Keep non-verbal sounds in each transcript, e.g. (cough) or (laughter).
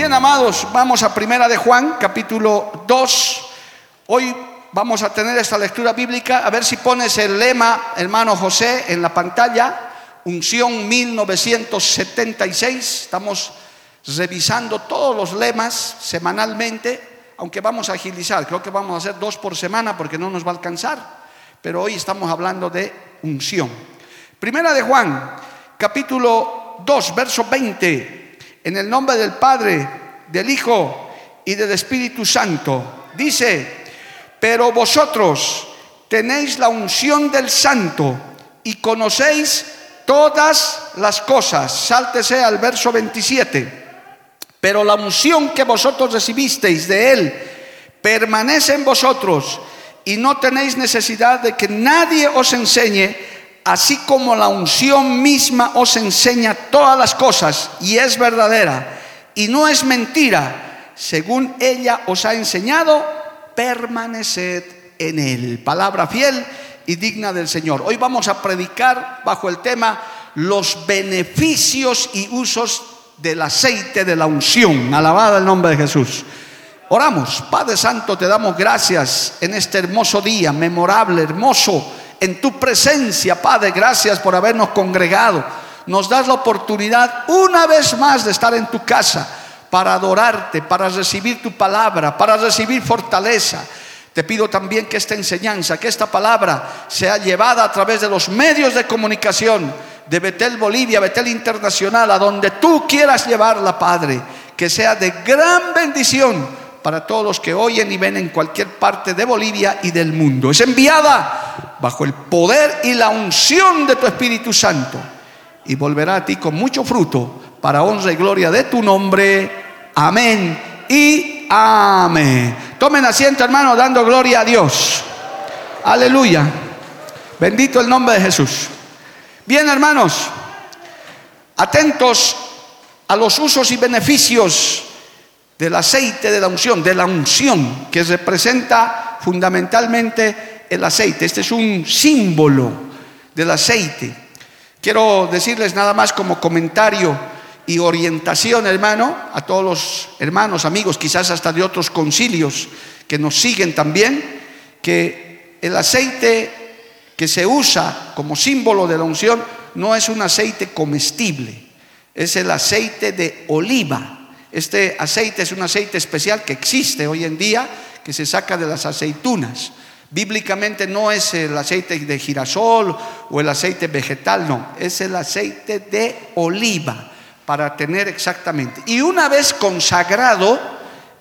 Bien, amados, vamos a Primera de Juan, capítulo 2. Hoy vamos a tener esta lectura bíblica. A ver si pones el lema, hermano José, en la pantalla. Unción 1976. Estamos revisando todos los lemas semanalmente, aunque vamos a agilizar, creo que vamos a hacer dos por semana porque no nos va a alcanzar, pero hoy estamos hablando de unción. Primera de Juan, capítulo 2, verso 20, en el nombre del Padre, del Hijo y del Espíritu Santo, dice, pero vosotros tenéis la unción del Santo y conocéis todas las cosas. Sáltese al verso 27. Pero la unción que vosotros recibisteis de Él permanece en vosotros y no tenéis necesidad de que nadie os enseñe, así como la unción misma os enseña todas las cosas y es verdadera y no es mentira. Según ella os ha enseñado, permaneced en Él. Palabra fiel y digna del Señor. Hoy vamos a predicar bajo el tema los beneficios y usos del aceite de la unción. Alabado el nombre de Jesús. Oramos, Padre Santo, te damos gracias en este hermoso día, memorable, hermoso, en tu presencia, Padre. Gracias por habernos congregado. Nos das la oportunidad una vez más de estar en tu casa para adorarte, para recibir tu palabra, para recibir fortaleza. Te pido también que esta enseñanza, que esta palabra sea llevada a través de los medios de comunicación de Betel Bolivia, Betel Internacional, a donde tú quieras llevarla, Padre, que sea de gran bendición para todos los que oyen y ven en cualquier parte de Bolivia y del mundo. Es enviada bajo el poder y la unción de tu Espíritu Santo y volverá a ti con mucho fruto para honra y gloria de tu nombre. Amén y amén. Tomen asiento, hermano, dando gloria a Dios. Aleluya. Bendito el nombre de Jesús. Bien, hermanos, atentos a los usos y beneficios del aceite de la unción, de la unción, que representa fundamentalmente el aceite. Este es un símbolo del aceite. Quiero decirles nada más como comentario y orientación, hermano, a todos los hermanos, amigos, quizás hasta de otros concilios que nos siguen también, que el aceite que se usa como símbolo de la unción no es un aceite comestible, es el aceite de oliva. Este aceite es un aceite especial que existe hoy en día, que se saca de las aceitunas. Bíblicamente no es el aceite de girasol o el aceite vegetal, no, es el aceite de oliva, para tener exactamente. Y una vez consagrado,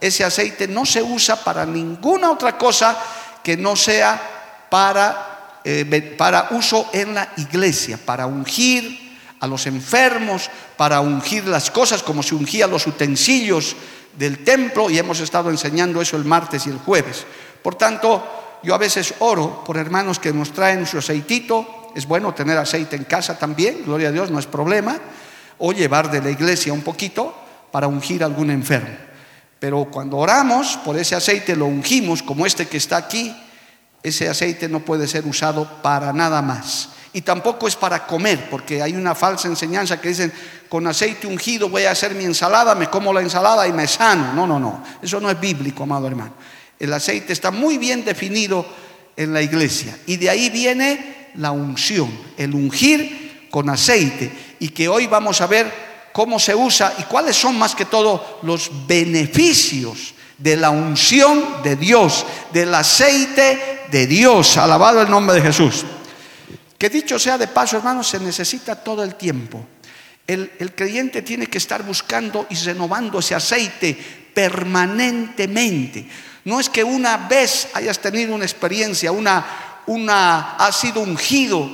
ese aceite no se usa para ninguna otra cosa que no sea para eh, para uso en la iglesia, para ungir a los enfermos, para ungir las cosas como se ungía los utensilios del templo y hemos estado enseñando eso el martes y el jueves. Por tanto, yo a veces oro por hermanos que nos traen su aceitito, es bueno tener aceite en casa también, gloria a Dios, no es problema, o llevar de la iglesia un poquito para ungir a algún enfermo. Pero cuando oramos por ese aceite, lo ungimos como este que está aquí, ese aceite no puede ser usado para nada más. Y tampoco es para comer, porque hay una falsa enseñanza que dicen, con aceite ungido voy a hacer mi ensalada, me como la ensalada y me sano. No, no, no. Eso no es bíblico, amado hermano. El aceite está muy bien definido en la iglesia. Y de ahí viene la unción, el ungir con aceite. Y que hoy vamos a ver cómo se usa y cuáles son más que todo los beneficios de la unción de Dios, del aceite de Dios. Alabado el nombre de Jesús. Que dicho sea de paso, hermanos, se necesita todo el tiempo. El, creyente tiene que estar buscando y renovando ese aceite permanentemente. No es que una vez hayas tenido una experiencia, una, una, has sido ungido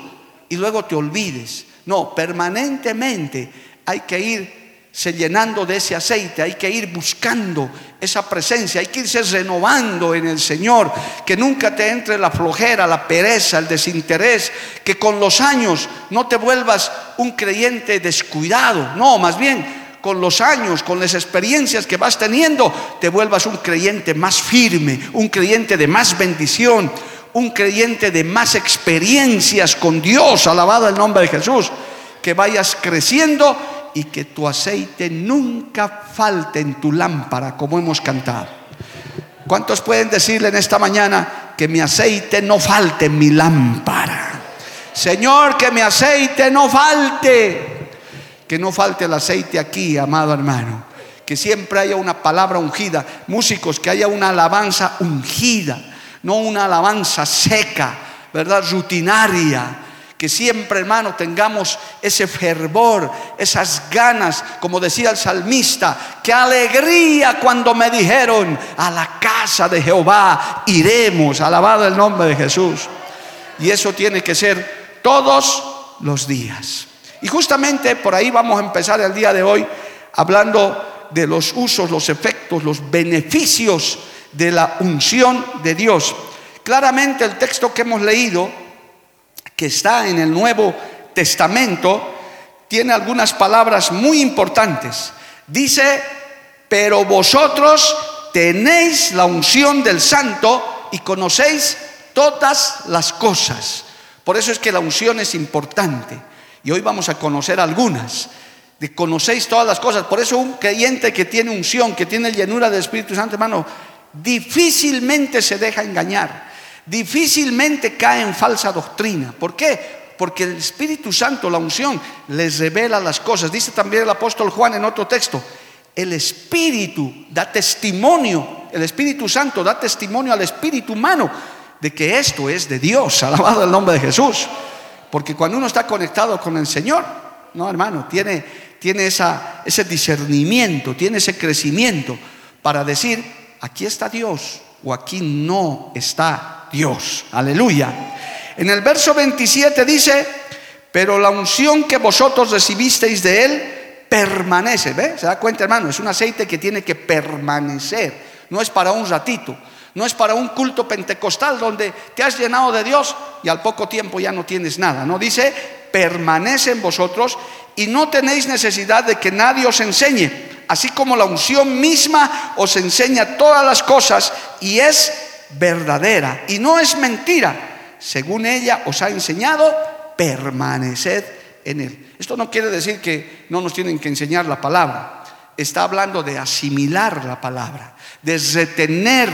y luego te olvides. No, permanentemente hay que ir se llenando de ese aceite, hay que ir buscando esa presencia, hay que irse renovando en el Señor, que nunca te entre la flojera, la pereza, el desinterés, que con los años no te vuelvas un creyente descuidado, no, más bien con los años, con las experiencias que vas teniendo, te vuelvas un creyente más firme, un creyente de más bendición, un creyente de más experiencias con Dios, alabado el nombre de Jesús, que vayas creciendo y que tu aceite nunca falte en tu lámpara, como hemos cantado. ¿Cuántos pueden decirle en esta mañana que mi aceite no falte en mi lámpara? Señor, que mi aceite no falte. Que no falte el aceite aquí, amado hermano. Que siempre haya una palabra ungida. Músicos, que haya una alabanza ungida, no una alabanza seca, ¿verdad? Rutinaria que siempre, hermano, tengamos ese fervor, esas ganas, como decía el salmista, qué alegría cuando me dijeron, a la casa de Jehová iremos, alabado el nombre de Jesús. Y eso tiene que ser todos los días. Y justamente por ahí vamos a empezar el día de hoy hablando de los usos, los efectos, los beneficios de la unción de Dios. Claramente el texto que hemos leído que está en el Nuevo Testamento, tiene algunas palabras muy importantes. Dice, pero vosotros tenéis la unción del santo y conocéis todas las cosas. Por eso es que la unción es importante. Y hoy vamos a conocer algunas. De conocéis todas las cosas. Por eso un creyente que tiene unción, que tiene llenura del Espíritu Santo, hermano, difícilmente se deja engañar difícilmente cae en falsa doctrina. ¿Por qué? Porque el Espíritu Santo, la unción, les revela las cosas. Dice también el apóstol Juan en otro texto, el Espíritu da testimonio, el Espíritu Santo da testimonio al Espíritu humano de que esto es de Dios, (laughs) alabado el nombre de Jesús. Porque cuando uno está conectado con el Señor, no hermano, tiene, tiene ese discernimiento, tiene ese crecimiento para decir, aquí está Dios o aquí no está Dios. Aleluya. En el verso 27 dice, pero la unción que vosotros recibisteis de Él permanece. ¿Ve? ¿Se da cuenta, hermano? Es un aceite que tiene que permanecer. No es para un ratito. No es para un culto pentecostal donde te has llenado de Dios y al poco tiempo ya no tienes nada. No dice, permanece en vosotros y no tenéis necesidad de que nadie os enseñe. Así como la unción misma os enseña todas las cosas y es verdadera y no es mentira. Según ella os ha enseñado, permaneced en él. Esto no quiere decir que no nos tienen que enseñar la palabra. Está hablando de asimilar la palabra, de retener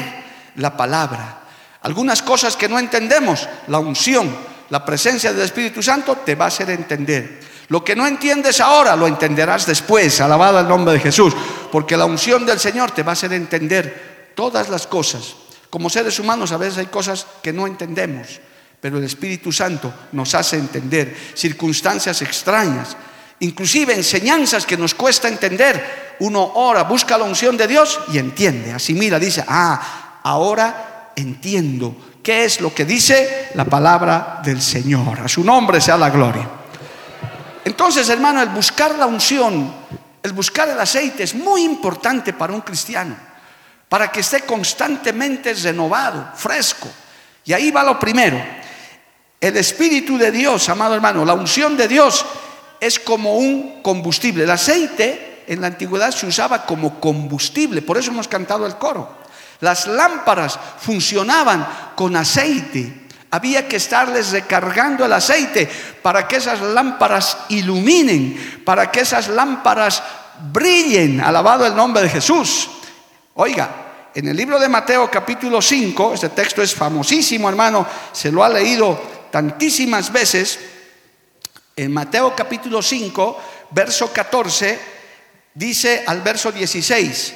la palabra. Algunas cosas que no entendemos, la unción, la presencia del Espíritu Santo te va a hacer entender. Lo que no entiendes ahora lo entenderás después, alabado el nombre de Jesús, porque la unción del Señor te va a hacer entender todas las cosas como seres humanos a veces hay cosas que no entendemos, pero el Espíritu Santo nos hace entender circunstancias extrañas, inclusive enseñanzas que nos cuesta entender. Uno ora, busca la unción de Dios y entiende, asimila, dice, ah, ahora entiendo qué es lo que dice la palabra del Señor. A su nombre sea la gloria. Entonces, hermano, el buscar la unción, el buscar el aceite es muy importante para un cristiano para que esté constantemente renovado, fresco. Y ahí va lo primero. El Espíritu de Dios, amado hermano, la unción de Dios es como un combustible. El aceite en la antigüedad se usaba como combustible, por eso hemos cantado el coro. Las lámparas funcionaban con aceite. Había que estarles recargando el aceite para que esas lámparas iluminen, para que esas lámparas brillen. Alabado el nombre de Jesús. Oiga, en el libro de Mateo capítulo 5, este texto es famosísimo hermano, se lo ha leído tantísimas veces, en Mateo capítulo 5, verso 14, dice al verso 16,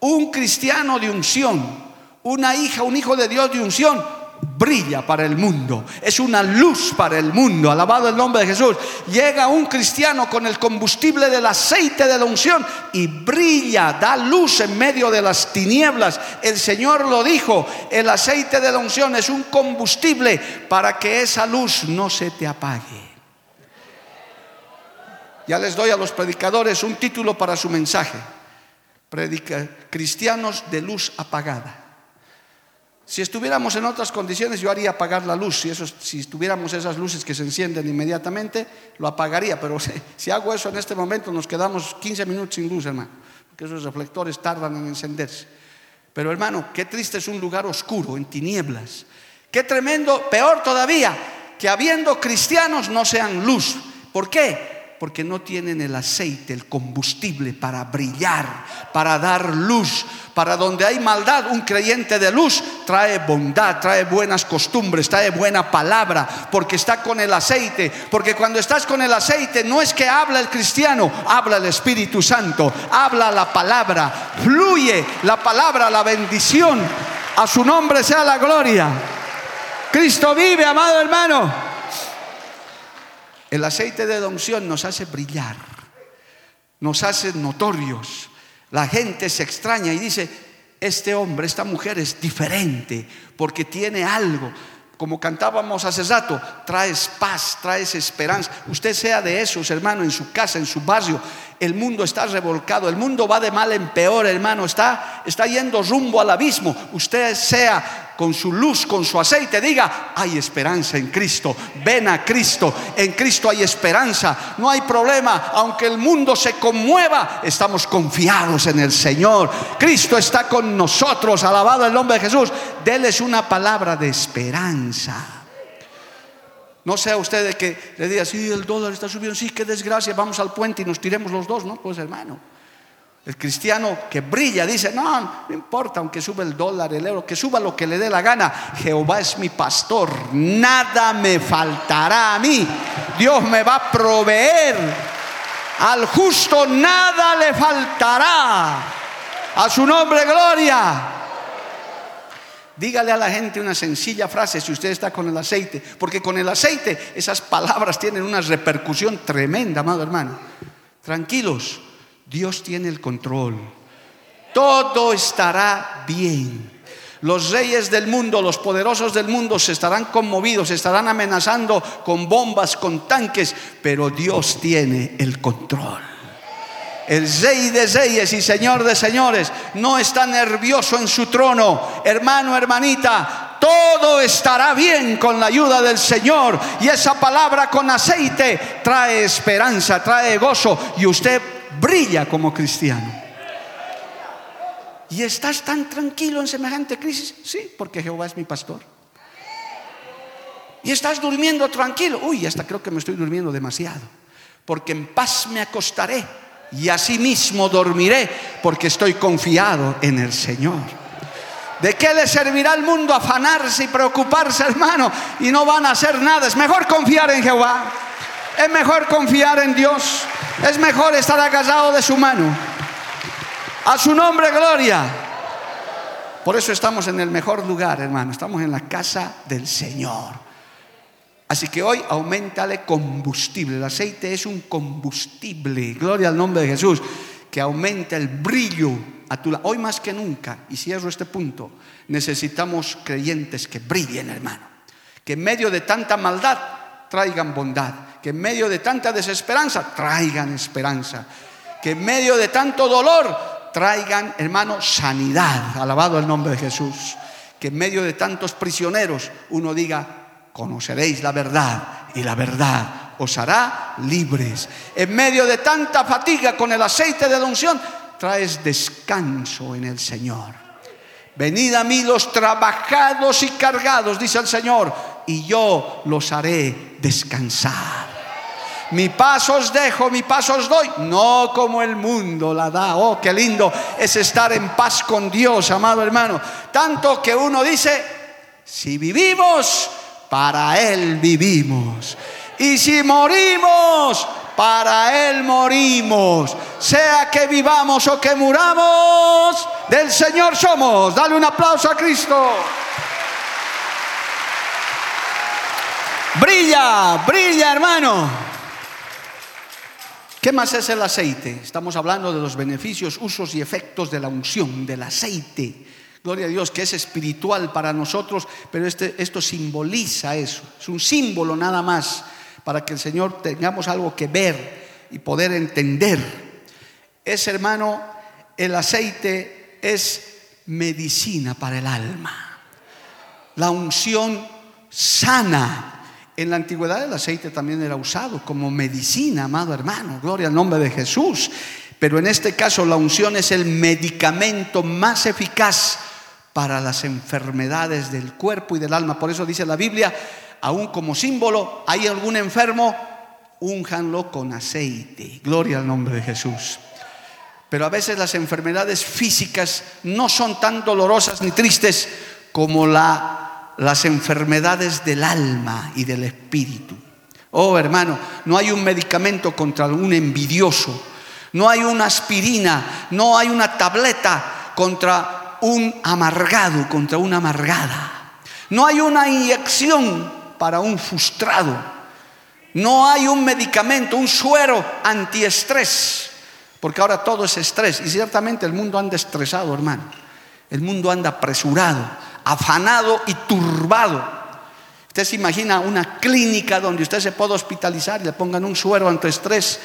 Un cristiano de unción, una hija, un hijo de Dios de unción, brilla para el mundo, es una luz para el mundo, alabado el nombre de Jesús. Llega un cristiano con el combustible del aceite de la unción y brilla, da luz en medio de las tinieblas. El Señor lo dijo, el aceite de la unción es un combustible para que esa luz no se te apague. Ya les doy a los predicadores un título para su mensaje. Predica, cristianos de luz apagada. Si estuviéramos en otras condiciones, yo haría apagar la luz. Si, eso, si tuviéramos esas luces que se encienden inmediatamente, lo apagaría. Pero (laughs) si, hago eso en este momento, nos quedamos 15 minutos sin luz, hermano. Porque esos reflectores tardan en encenderse. Pero hermano, qué triste es un lugar oscuro, en tinieblas. Qué tremendo, peor todavía, que habiendo cristianos no sean luz. ¿Por qué? Porque no tienen el aceite, el combustible para brillar, para dar luz. Para donde hay maldad, un creyente de luz trae bondad, trae buenas costumbres, trae buena palabra, porque está con el aceite. Porque cuando estás con el aceite, no es que habla el cristiano, habla el Espíritu Santo, habla la palabra, fluye la palabra, la bendición. A su nombre sea la gloria. Cristo vive, amado hermano. El aceite de unción nos hace brillar, nos hace notorios. La gente se extraña y dice, este hombre, esta mujer es diferente porque tiene algo. Como cantábamos hace rato, traes paz, traes esperanza. Usted sea de esos, hermano, en su casa, en su barrio. El mundo está revolcado, el mundo va de mal en peor, hermano. Está, está yendo rumbo al abismo. Usted sea con su luz, con su aceite, diga, hay esperanza en Cristo, ven a Cristo, en Cristo hay esperanza, no hay problema, aunque el mundo se conmueva, estamos confiados en el Señor, Cristo está con nosotros, alabado el nombre de Jesús, déles una palabra de esperanza. No sea usted de que le diga, sí, el dólar está subiendo, sí, qué desgracia, vamos al puente y nos tiremos los dos, ¿no? Pues hermano. El cristiano que brilla dice, no, no importa, aunque sube el dólar, el euro, que suba lo que le dé la gana. Jehová es mi pastor, nada me faltará a mí. Dios me va a proveer. Al justo nada le faltará. A su nombre, gloria. Dígale a la gente una sencilla frase si usted está con el aceite, porque con el aceite esas palabras tienen una repercusión tremenda, amado hermano. Tranquilos, Dios tiene el control. Todo estará bien. Los reyes del mundo, los poderosos del mundo se estarán conmovidos, se estarán amenazando con bombas, con tanques, pero Dios tiene el control. El rey de reyes y señor de señores no está nervioso en su trono. Hermano, hermanita, todo estará bien con la ayuda del Señor. Y esa palabra con aceite trae esperanza, trae gozo. Y usted brilla como cristiano. ¿Y estás tan tranquilo en semejante crisis? Sí, porque Jehová es mi pastor. ¿Y estás durmiendo tranquilo? Uy, hasta creo que me estoy durmiendo demasiado. Porque en paz me acostaré y asimismo dormiré porque estoy confiado en el Señor. ¿De qué le servirá al mundo afanarse y preocuparse, hermano? Y no van a hacer nada. Es mejor confiar en Jehová. Es mejor confiar en Dios. Es mejor estar agarrado de su mano. A su nombre, gloria. Por eso estamos en el mejor lugar, hermano. Estamos en la casa del Señor. Así que hoy aumentale combustible. El aceite es un combustible. Gloria al nombre de Jesús. Que aumenta el brillo a tu Hoy más que nunca, y cierro este punto, necesitamos creyentes que brillen, hermano. Que en medio de tanta maldad traigan bondad que en medio de tanta desesperanza traigan esperanza, que en medio de tanto dolor traigan, hermano, sanidad, alabado el nombre de Jesús, que en medio de tantos prisioneros uno diga, conoceréis la verdad y la verdad os hará libres. En medio de tanta fatiga con el aceite de la unción, traes descanso en el Señor. Venid a mí los trabajados y cargados, dice el Señor, y yo los haré descansar. Mi paso os dejo, mi paso os doy, no como el mundo la da. Oh, qué lindo es estar en paz con Dios, amado hermano. Tanto que uno dice, Si vivimos, para Él vivimos. Y si morimos, para Él morimos. Sea que vivamos o que muramos, del Señor somos. Dale un aplauso a Cristo. Brilla, brilla hermano. ¿Qué más es el aceite? Estamos hablando de los beneficios, usos y efectos de la unción, del aceite. Gloria a Dios, que es espiritual para nosotros, pero este, esto simboliza eso. Es un símbolo nada más para que el Señor tengamos algo que ver y poder entender. Es, hermano, el aceite es medicina para el alma. La unción sana. En la antigüedad el aceite también era usado como medicina, amado hermano. Gloria al nombre de Jesús. Pero en este caso la unción es el medicamento más eficaz para las enfermedades del cuerpo y del alma. Por eso dice la Biblia, aún como símbolo, hay algún enfermo, únjanlo con aceite. Gloria al nombre de Jesús. Pero a veces las enfermedades físicas no son tan dolorosas ni tristes como la, las enfermedades del alma y del espíritu. Oh hermano, no hay un medicamento contra un envidioso, no hay una aspirina, no hay una tableta contra un amargado, contra una amargada. No hay una inyección para un frustrado. No hay un medicamento, un suero antiestrés, porque ahora todo es estrés y ciertamente el mundo anda estresado, hermano. El mundo anda apresurado, afanado y turbado. Usted se imagina una clínica donde usted se puede hospitalizar y le pongan un suero antiestrés.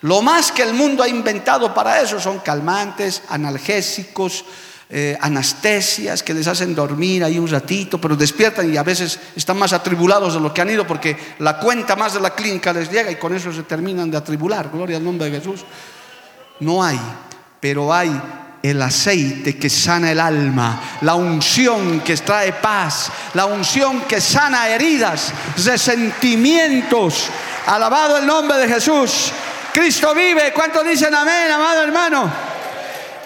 Lo más que el mundo ha inventado para eso son calmantes, analgésicos, eh, anestesias que les hacen dormir ahí un ratito, pero despiertan y a veces están más atribulados de lo que han ido porque la cuenta más de la clínica les llega y con eso se terminan de atribular. Gloria al nombre de Jesús. No hay, pero hay el aceite que sana el alma, la unción que trae paz, la unción que sana heridas, resentimientos. Alabado el nombre de Jesús. Cristo vive. ¿Cuántos dicen amén, amado hermano?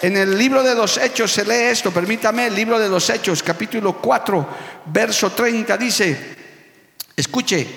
En el libro de los Hechos se lee esto, permítame, el libro de los Hechos, capítulo 4, verso 30, dice, escuche,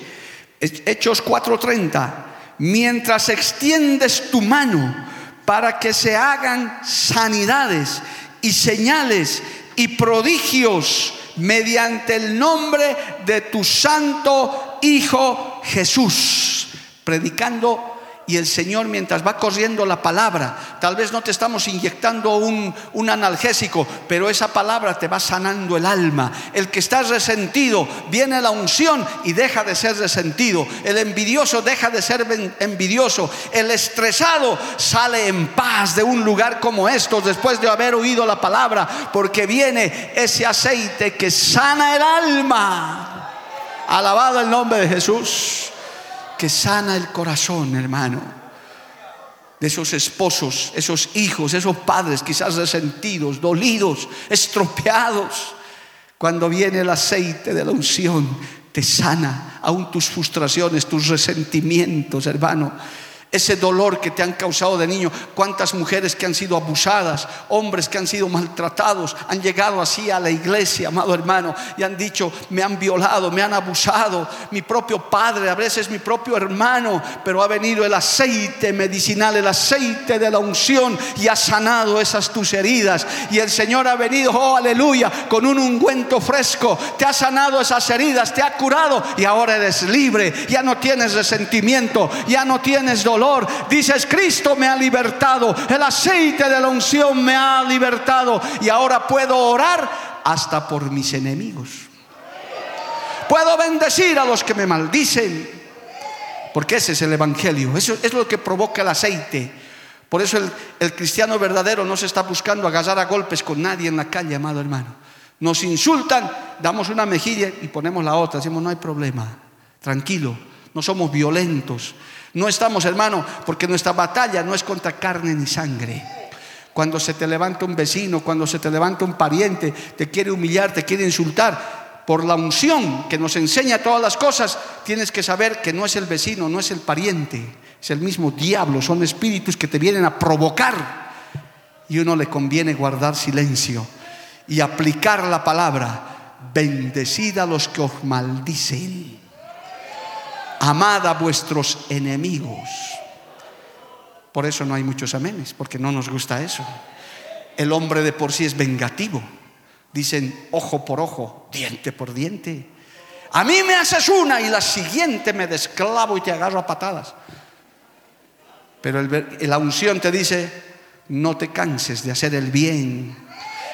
Hechos 4:30, mientras extiendes tu mano para que se hagan sanidades y señales y prodigios mediante el nombre de tu santo Hijo Jesús, predicando y el Señor mientras va corriendo la palabra, tal vez no te estamos inyectando un, un, analgésico, pero esa palabra te va sanando el alma. El que está resentido, viene la unción y deja de ser resentido. El envidioso deja de ser envidioso. El estresado sale en paz de un lugar como estos después de haber oído la palabra, porque viene ese aceite que sana el alma. Alabado el nombre de Jesús que sana el corazón, hermano, de esos esposos, esos hijos, esos padres quizás resentidos, dolidos, estropeados. Cuando viene el aceite de la unción, te sana aún tus frustraciones, tus resentimientos, hermano ese dolor que te han causado de niño. Cuántas mujeres que han sido abusadas, hombres que han sido maltratados, han llegado así a la iglesia, amado hermano, y han dicho, me han violado, me han abusado, mi propio padre, a veces mi propio hermano, pero ha venido el aceite medicinal, el aceite de la unción y ha sanado esas tus heridas. Y el Señor ha venido, oh aleluya, con un ungüento fresco, te ha sanado esas heridas, te ha curado y ahora eres libre, ya no tienes resentimiento, ya no tienes dolor Dices, Cristo me ha libertado, el aceite de la unción me ha libertado. Y ahora puedo orar hasta por mis enemigos. Puedo bendecir a los que me maldicen, porque ese es el Evangelio, eso es lo que provoca el aceite. Por eso el, cristiano verdadero no se está buscando agarrar a golpes con nadie en la calle, amado hermano. Nos insultan, damos una mejilla y ponemos la otra, decimos, no hay problema, tranquilo, no somos violentos, no estamos, hermano, porque nuestra batalla no es contra carne ni sangre. Cuando se te levanta un vecino, cuando se te levanta un pariente, te quiere humillar, te quiere insultar, por la unción que nos enseña todas las cosas, tienes que saber que no es el vecino, no es el pariente, es el mismo diablo, son espíritus que te vienen a provocar. Y uno le conviene guardar silencio y aplicar la palabra bendecid a los que os maldicen, amad a vuestros enemigos. Por eso no hay muchos amenes, porque no nos gusta eso. El hombre de por sí es vengativo. Dicen ojo por ojo, diente por diente. A mí me haces una y la siguiente me desclavo y te agarro a patadas. Pero la unción te dice, no te canses de hacer el bien.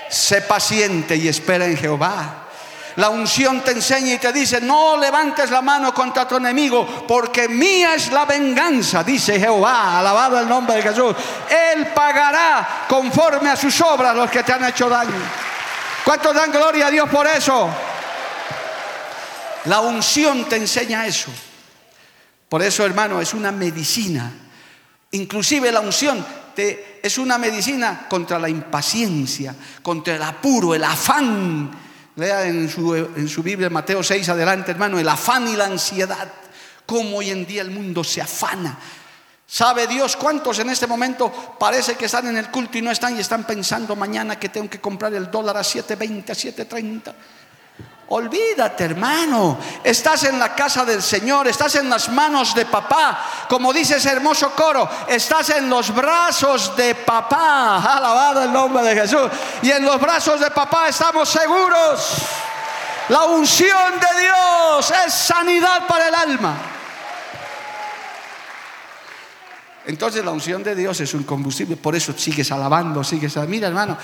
Sé paciente y espera en Jehová. La unción te enseña y te dice, no levantes la mano contra tu enemigo, porque mía es la venganza, dice Jehová, alabado el nombre de Jesús. Él pagará conforme a sus obras los que te han hecho daño. ¿Cuántos dan gloria a Dios por eso? La unción te enseña eso. Por eso, hermano, es una medicina. Inclusive la unción te, es una medicina contra la impaciencia, contra el apuro, el afán. Lea en su, en su Biblia Mateo 6 adelante, hermano, el afán y la ansiedad. Cómo hoy en día el mundo se afana. ¿Sabe Dios cuántos en este momento parece que están en el culto y no están y están pensando mañana que tengo que comprar el dólar a 7.20, a 7.30? Olvídate, hermano. Estás en la casa del Señor, estás en las manos de papá. Como dice ese hermoso coro, estás en los brazos de papá. Alabado el nombre de Jesús. Y en los brazos de papá estamos seguros. La unción de Dios es sanidad para el alma. Entonces la unción de Dios es un combustible, por eso sigues alabando, sigues, mira hermano,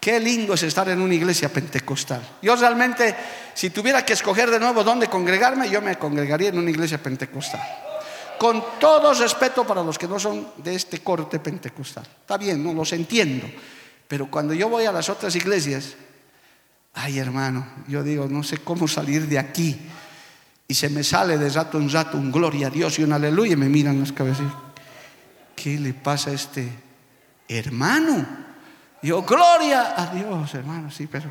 Qué lindo es estar en una iglesia pentecostal. Yo realmente, si tuviera que escoger de nuevo dónde congregarme, yo me congregaría en una iglesia pentecostal. Con todo respeto para los que no son de este corte pentecostal. Está bien, no los entiendo. Pero cuando yo voy a las otras iglesias, ay hermano, yo digo, no sé cómo salir de aquí. Y se me sale de rato en rato un gloria a Dios y un aleluya y me miran las cabezas. ¿Qué le pasa a este hermano? Yo, gloria a Dios, hermano, sí, pero...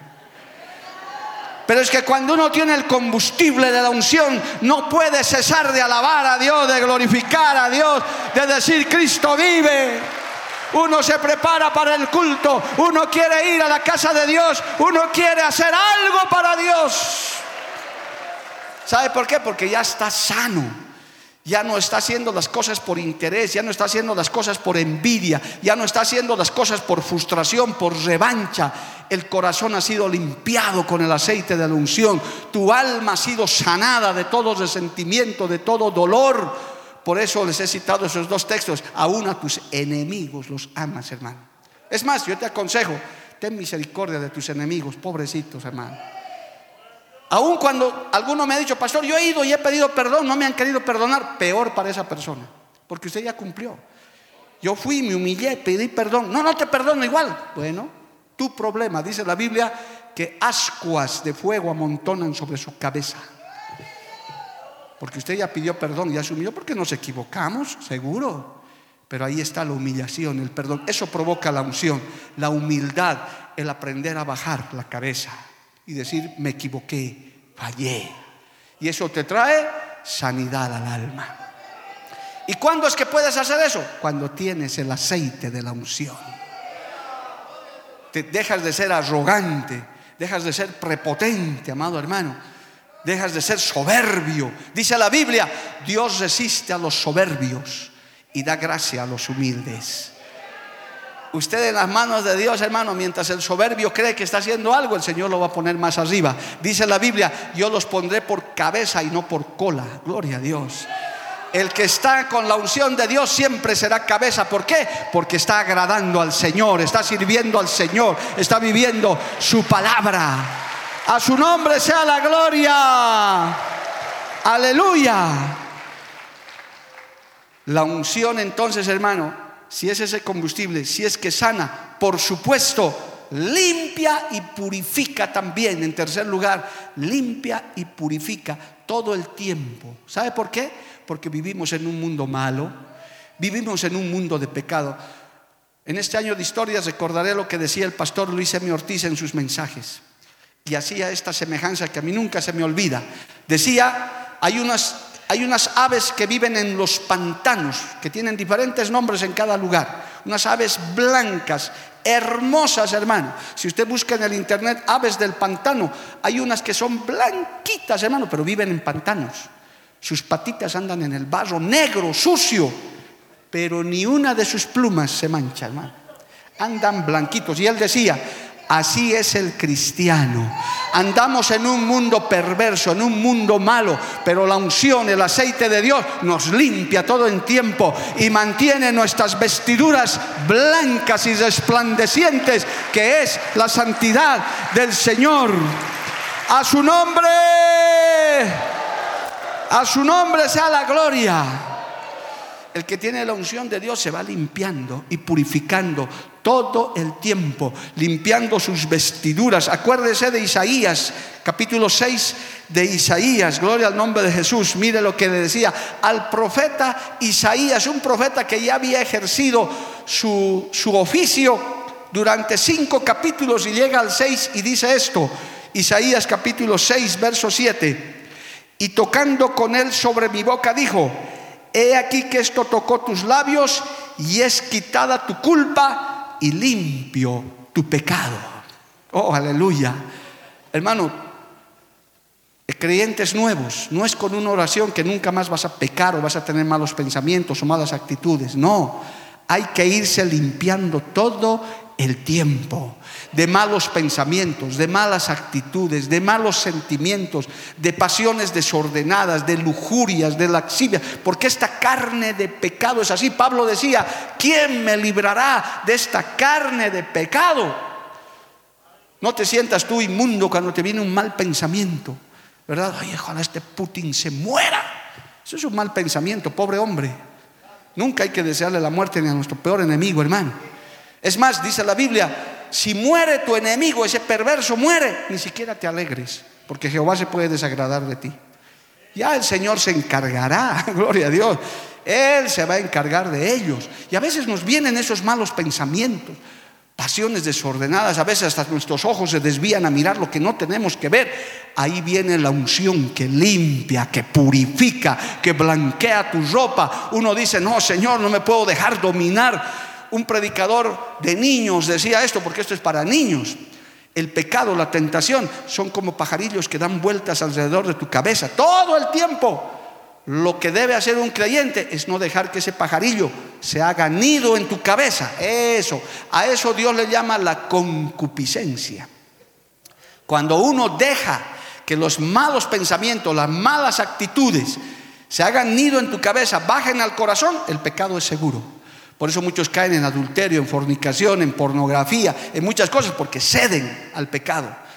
Pero es que cuando uno tiene el combustible de la unción, no puede cesar de alabar a Dios, de glorificar a Dios, de decir, Cristo vive. Uno se prepara para el culto, uno quiere ir a la casa de Dios, uno quiere hacer algo para Dios. ¿Sabe por qué? Porque ya está sano ya no está haciendo las cosas por interés, ya no está haciendo las cosas por envidia, ya no está haciendo las cosas por frustración, por revancha. El corazón ha sido limpiado con el aceite de la unción, tu alma ha sido sanada de todo resentimiento, de todo dolor. Por eso les he citado esos dos textos, aún a tus enemigos los amas, hermano. Es más, yo te aconsejo, ten misericordia de tus enemigos, pobrecitos, hermano. Aun cuando alguno me ha dicho, pastor, yo he ido y he pedido perdón, no me han querido perdonar, peor para esa persona, porque usted ya cumplió. Yo fui, me humillé, pedí perdón. No, no te perdono igual. Bueno, tu problema, dice la Biblia, que ascuas de fuego amontonan sobre su cabeza. Porque usted ya pidió perdón, ya asumió, porque nos equivocamos, seguro. Pero ahí está la humillación, el perdón. Eso provoca la unción, la humildad, el aprender a bajar la cabeza y decir, me equivoqué, fallé. Y eso te trae sanidad al alma. ¿Y cuándo es que puedes hacer eso? Cuando tienes el aceite de la unción. Te dejas de ser arrogante, dejas de ser prepotente, amado hermano. Dejas de ser soberbio. Dice la Biblia, Dios resiste a los soberbios y da gracia a los humildes. Usted en las manos de Dios, hermano, mientras el soberbio cree que está haciendo algo, el Señor lo va a poner más arriba. Dice la Biblia, yo los pondré por cabeza y no por cola. Gloria a Dios. El que está con la unción de Dios siempre será cabeza. ¿Por qué? Porque está agradando al Señor, está sirviendo al Señor, está viviendo su palabra. A su nombre sea la gloria. Aleluya. La unción entonces, hermano, si es ese combustible, si es que sana, por supuesto, limpia y purifica también. En tercer lugar, limpia y purifica todo el tiempo. ¿Sabe por qué? Porque vivimos en un mundo malo, vivimos en un mundo de pecado. En este año de historia recordaré lo que decía el pastor Luis M. Ortiz en sus mensajes. Y hacía esta semejanza que a mí nunca se me olvida. Decía, hay unas Hay unas aves que viven en los pantanos, que tienen diferentes nombres en cada lugar. Unas aves blancas, hermosas, hermano. Si usted busca en el internet aves del pantano, hay unas que son blanquitas, hermano, pero viven en pantanos. Sus patitas andan en el barro negro, sucio, pero ni una de sus plumas se mancha, hermano. Andan blanquitos. Y él decía, Así es el cristiano. Andamos en un mundo perverso, en un mundo malo, pero la unción, el aceite de Dios nos limpia todo en tiempo y mantiene nuestras vestiduras blancas y resplandecientes, que es la santidad del Señor. A su nombre, a su nombre sea la gloria. El que tiene la unción de Dios se va limpiando y purificando todo el tiempo, limpiando sus vestiduras. Acuérdese de Isaías, capítulo 6 de Isaías, gloria al nombre de Jesús. Mire lo que le decía al profeta Isaías, un profeta que ya había ejercido su, su oficio durante cinco capítulos y llega al 6 y dice esto, Isaías capítulo 6, verso 7, y tocando con él sobre mi boca dijo, he aquí que esto tocó tus labios y es quitada tu culpa y limpio tu pecado. Oh, aleluya. Hermano, creyentes nuevos, no es con una oración que nunca más vas a pecar o vas a tener malos pensamientos o malas actitudes. No, hay que irse limpiando todo el tiempo de malos pensamientos, de malas actitudes, de malos sentimientos, de pasiones desordenadas, de lujurias, de laxivia, porque esta carne de pecado es así. Pablo decía, ¿quién me librará de esta carne de pecado? No te sientas tú inmundo cuando te viene un mal pensamiento, ¿verdad? Ay, ojalá este Putin se muera. Eso es un mal pensamiento, pobre hombre. Nunca hay que desearle la muerte ni a nuestro peor enemigo, hermano. Es más, dice la Biblia, si muere tu enemigo, ese perverso muere, ni siquiera te alegres, porque Jehová se puede desagradar de ti. Ya el Señor se encargará, (laughs) gloria a Dios. Él se va a encargar de ellos. Y a veces nos vienen esos malos pensamientos, pasiones desordenadas, a veces hasta nuestros ojos se desvían a mirar lo que no tenemos que ver. Ahí viene la unción que limpia, que purifica, que blanquea tu ropa. Uno dice, no, Señor, no me puedo dejar dominar un predicador de niños decía esto, porque esto es para niños. El pecado, la tentación, son como pajarillos que dan vueltas alrededor de tu cabeza todo el tiempo. Lo que debe hacer un creyente es no dejar que ese pajarillo se haga nido en tu cabeza. Eso, a eso Dios le llama la concupiscencia. Cuando uno deja que los malos pensamientos, las malas actitudes se hagan nido en tu cabeza, bajen al corazón, el pecado es seguro. Por eso muchos caen en adulterio, en fornicación, en pornografía, en muchas cosas, porque ceden al pecado.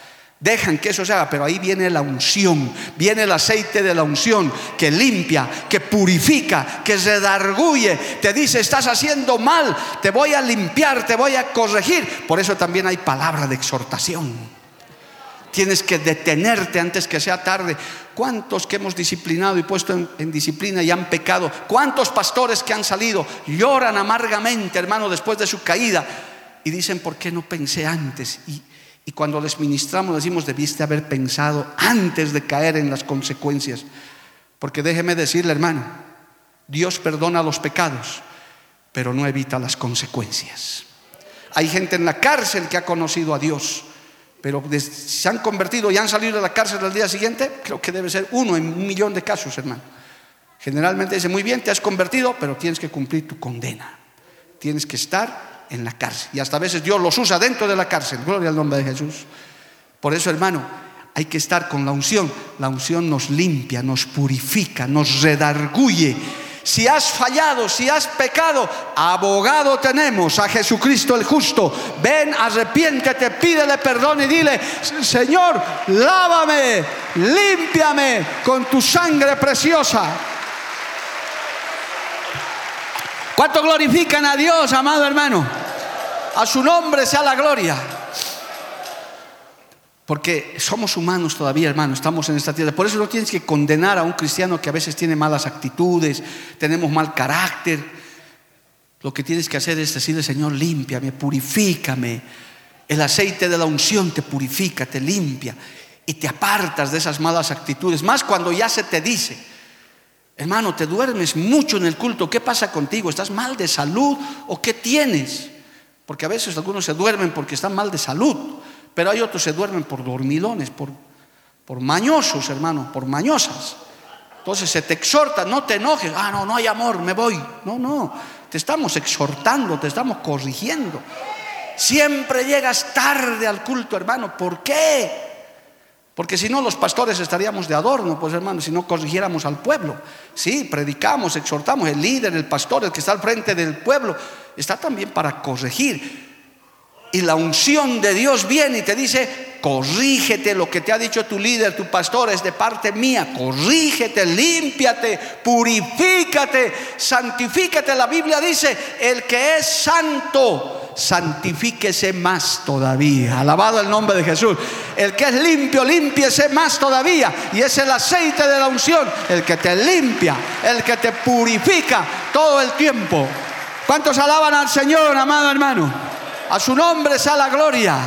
Dejan que eso se haga, pero ahí viene la unción, viene el aceite de la unción que limpia, que purifica, que redarguye. Te dice, estás haciendo mal, te voy a limpiar, te voy a corregir. Por eso también hay palabra de exhortación. Tienes que detenerte antes que sea tarde. ¿Cuántos que hemos disciplinado y puesto en, disciplina y han pecado? ¿Cuántos pastores que han salido lloran amargamente, hermano, después de su caída? Y dicen, ¿por qué no pensé antes? Y, y cuando les ministramos decimos, debiste haber pensado antes de caer en las consecuencias. Porque déjeme decirle, hermano, Dios perdona los pecados, pero no evita las consecuencias. Hay gente en la cárcel que ha conocido a Dios pero se han convertido y han salido de la cárcel al día siguiente, creo que debe ser uno en un millón de casos, hermano. Generalmente dice, muy bien, te has convertido, pero tienes que cumplir tu condena. Tienes que estar en la cárcel. Y hasta a veces Dios los usa dentro de la cárcel. Gloria al nombre de Jesús. Por eso, hermano, hay que estar con la unción. La unción nos limpia, nos purifica, nos redarguye si has fallado, si has pecado, abogado tenemos a Jesucristo el justo. Ven, arrepiéntete, pídele perdón y dile, Señor, lávame, límpiame con tu sangre preciosa. ¿Cuánto glorifican a Dios, amado hermano? A su nombre sea la gloria. Porque somos humanos todavía, hermano, estamos en esta tierra. Por eso no tienes que condenar a un cristiano que a veces tiene malas actitudes, tenemos mal carácter. Lo que tienes que hacer es decirle, Señor, límpiame, purifícame. El aceite de la unción te purifica, te limpia y te apartas de esas malas actitudes. Más cuando ya se te dice, Hermano, te duermes mucho en el culto. ¿Qué pasa contigo? ¿Estás mal de salud o qué tienes? Porque a veces algunos se duermen porque están mal de salud, pero hay otros que se duermen por dormilones, por, por mañosos, hermano, por mañosas. Entonces se te exhorta, no te enojes. Ah, no, no hay amor, me voy. No, no. Te estamos exhortando, te estamos corrigiendo. Siempre llegas tarde al culto, hermano. ¿Por qué? Porque si no, los pastores estaríamos de adorno, pues hermano, si no corrigiéramos al pueblo. Sí, predicamos, exhortamos, el líder, el pastor, el que está al frente del pueblo, está también para corregir. Y la unción de Dios viene y te dice, corrígete lo que te ha dicho tu líder, tu pastor, es de parte mía, corrígete, límpiate, purifícate, santifícate. La Biblia dice, el que es santo, santifíquese más todavía. Alabado el nombre de Jesús. El que es limpio, límpiese más todavía. Y es el aceite de la unción, el que te limpia, el que te purifica todo el tiempo. ¿Cuántos alaban al Señor, amado hermano? A su nombre sea la gloria.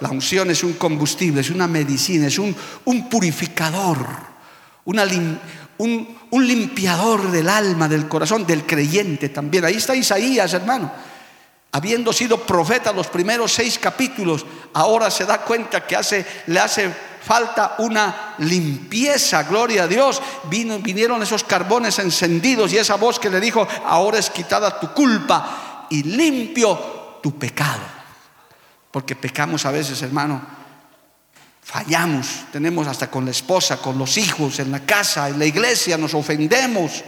La unción es un combustible, es una medicina, es un, un purificador, un, un limpiador del alma, del corazón, del creyente también. Ahí está Isaías, hermano habiendo sido profeta los primeros seis capítulos, ahora se da cuenta que hace, le hace falta una limpieza, gloria a Dios. Vino, vinieron esos carbones encendidos y esa voz que le dijo, ahora es quitada tu culpa y limpio tu pecado. Porque pecamos a veces, hermano, fallamos, tenemos hasta con la esposa, con los hijos, en la casa, en la iglesia, nos ofendemos.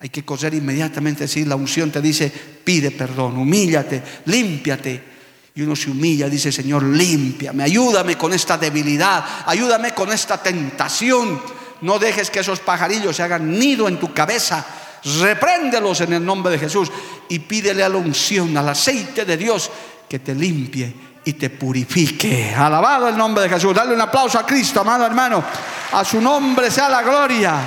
Hay que coser inmediatamente, decir, la unción te dice, pide perdón, humíllate, límpiate. Y uno se humilla, dice, Señor, límpiame, ayúdame con esta debilidad, ayúdame con esta tentación. No dejes que esos pajarillos se hagan nido en tu cabeza. Repréndelos en el nombre de Jesús y pídele a la unción, al aceite de Dios, que te limpie y te purifique. Alabado el nombre de Jesús. Dale un aplauso a Cristo, amado hermano. A su nombre sea la gloria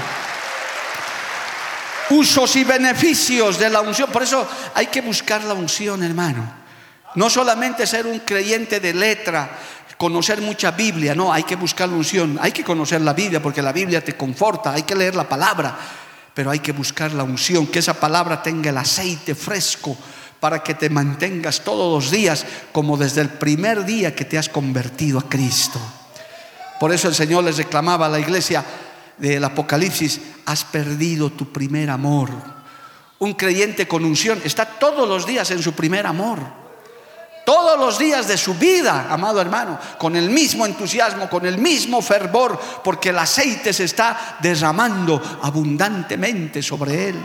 usos y beneficios de la unción. Por eso hay que buscar la unción, hermano. No solamente ser un creyente de letra, conocer mucha Biblia, no, hay que buscar la unción. Hay que conocer la Biblia porque la Biblia te conforta, hay que leer la palabra, pero hay que buscar la unción, que esa palabra tenga el aceite fresco para que te mantengas todos los días como desde el primer día que te has convertido a Cristo. Por eso el Señor les reclamaba a la iglesia, del Apocalipsis, has perdido tu primer amor. Un creyente con unción está todos los días en su primer amor. Todos los días de su vida, amado hermano, con el mismo entusiasmo, con el mismo fervor, porque el aceite se está derramando abundantemente sobre él.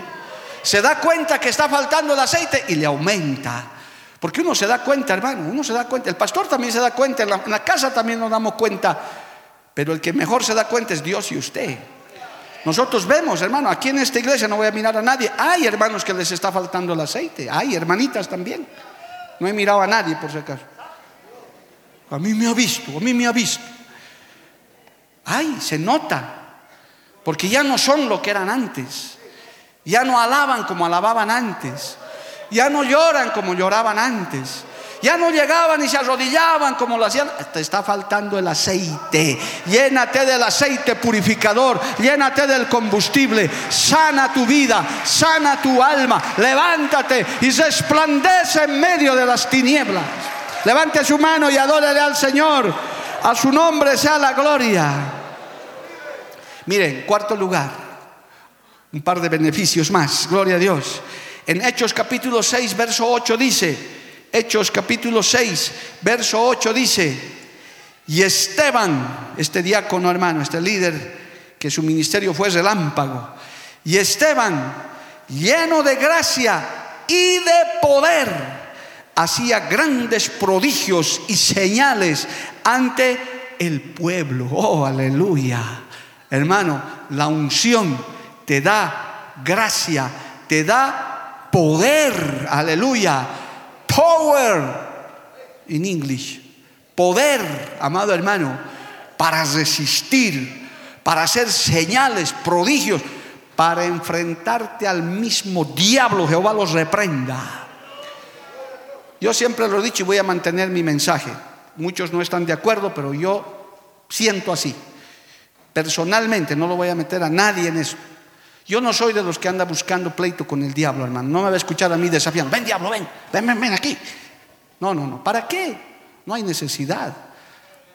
Se da cuenta que está faltando el aceite y le aumenta. Porque uno se da cuenta, hermano, uno se da cuenta, el pastor también se da cuenta, en la, casa también nos damos cuenta pero el que mejor se da cuenta es Dios y usted. Nosotros vemos, hermano, aquí en esta iglesia no voy a mirar a nadie. Hay hermanos que les está faltando el aceite. Hay hermanitas también. No he mirado a nadie por si acaso. A mí me ha visto, a mí me ha visto. Ay, se nota. Porque ya no son lo que eran antes. Ya no alaban como alababan antes. Ya no lloran como lloraban antes. Ya no llegaban y se arrodillaban como lo hacían. Te está faltando el aceite. Llénate del aceite purificador. Llénate del combustible. Sana tu vida. Sana tu alma. Levántate y resplandece en medio de las tinieblas. Levante su mano y adórele al Señor. A su nombre sea la gloria. Miren, cuarto lugar. Un par de beneficios más. Gloria a Dios. En Hechos capítulo 6, verso 8 dice. Hechos capítulo 6, verso 8 dice, y Esteban, este diácono hermano, este líder, que su ministerio fue relámpago, y Esteban, lleno de gracia y de poder, hacía grandes prodigios y señales ante el pueblo. Oh, aleluya. Hermano, la unción te da gracia, te da poder. Aleluya power in English. Poder, amado hermano, para resistir, para hacer señales, prodigios, para enfrentarte al mismo diablo. Jehová los reprenda. Yo siempre lo he dicho y voy a mantener mi mensaje. Muchos no están de acuerdo, pero yo siento así. Personalmente, no lo voy a meter a nadie en eso. Yo no soy de los que anda buscando pleito con el diablo, hermano. No me va a escuchar a mí desafiando. Ven, diablo, ven, ven, ven, aquí. No, no, no. ¿Para qué? No hay necesidad.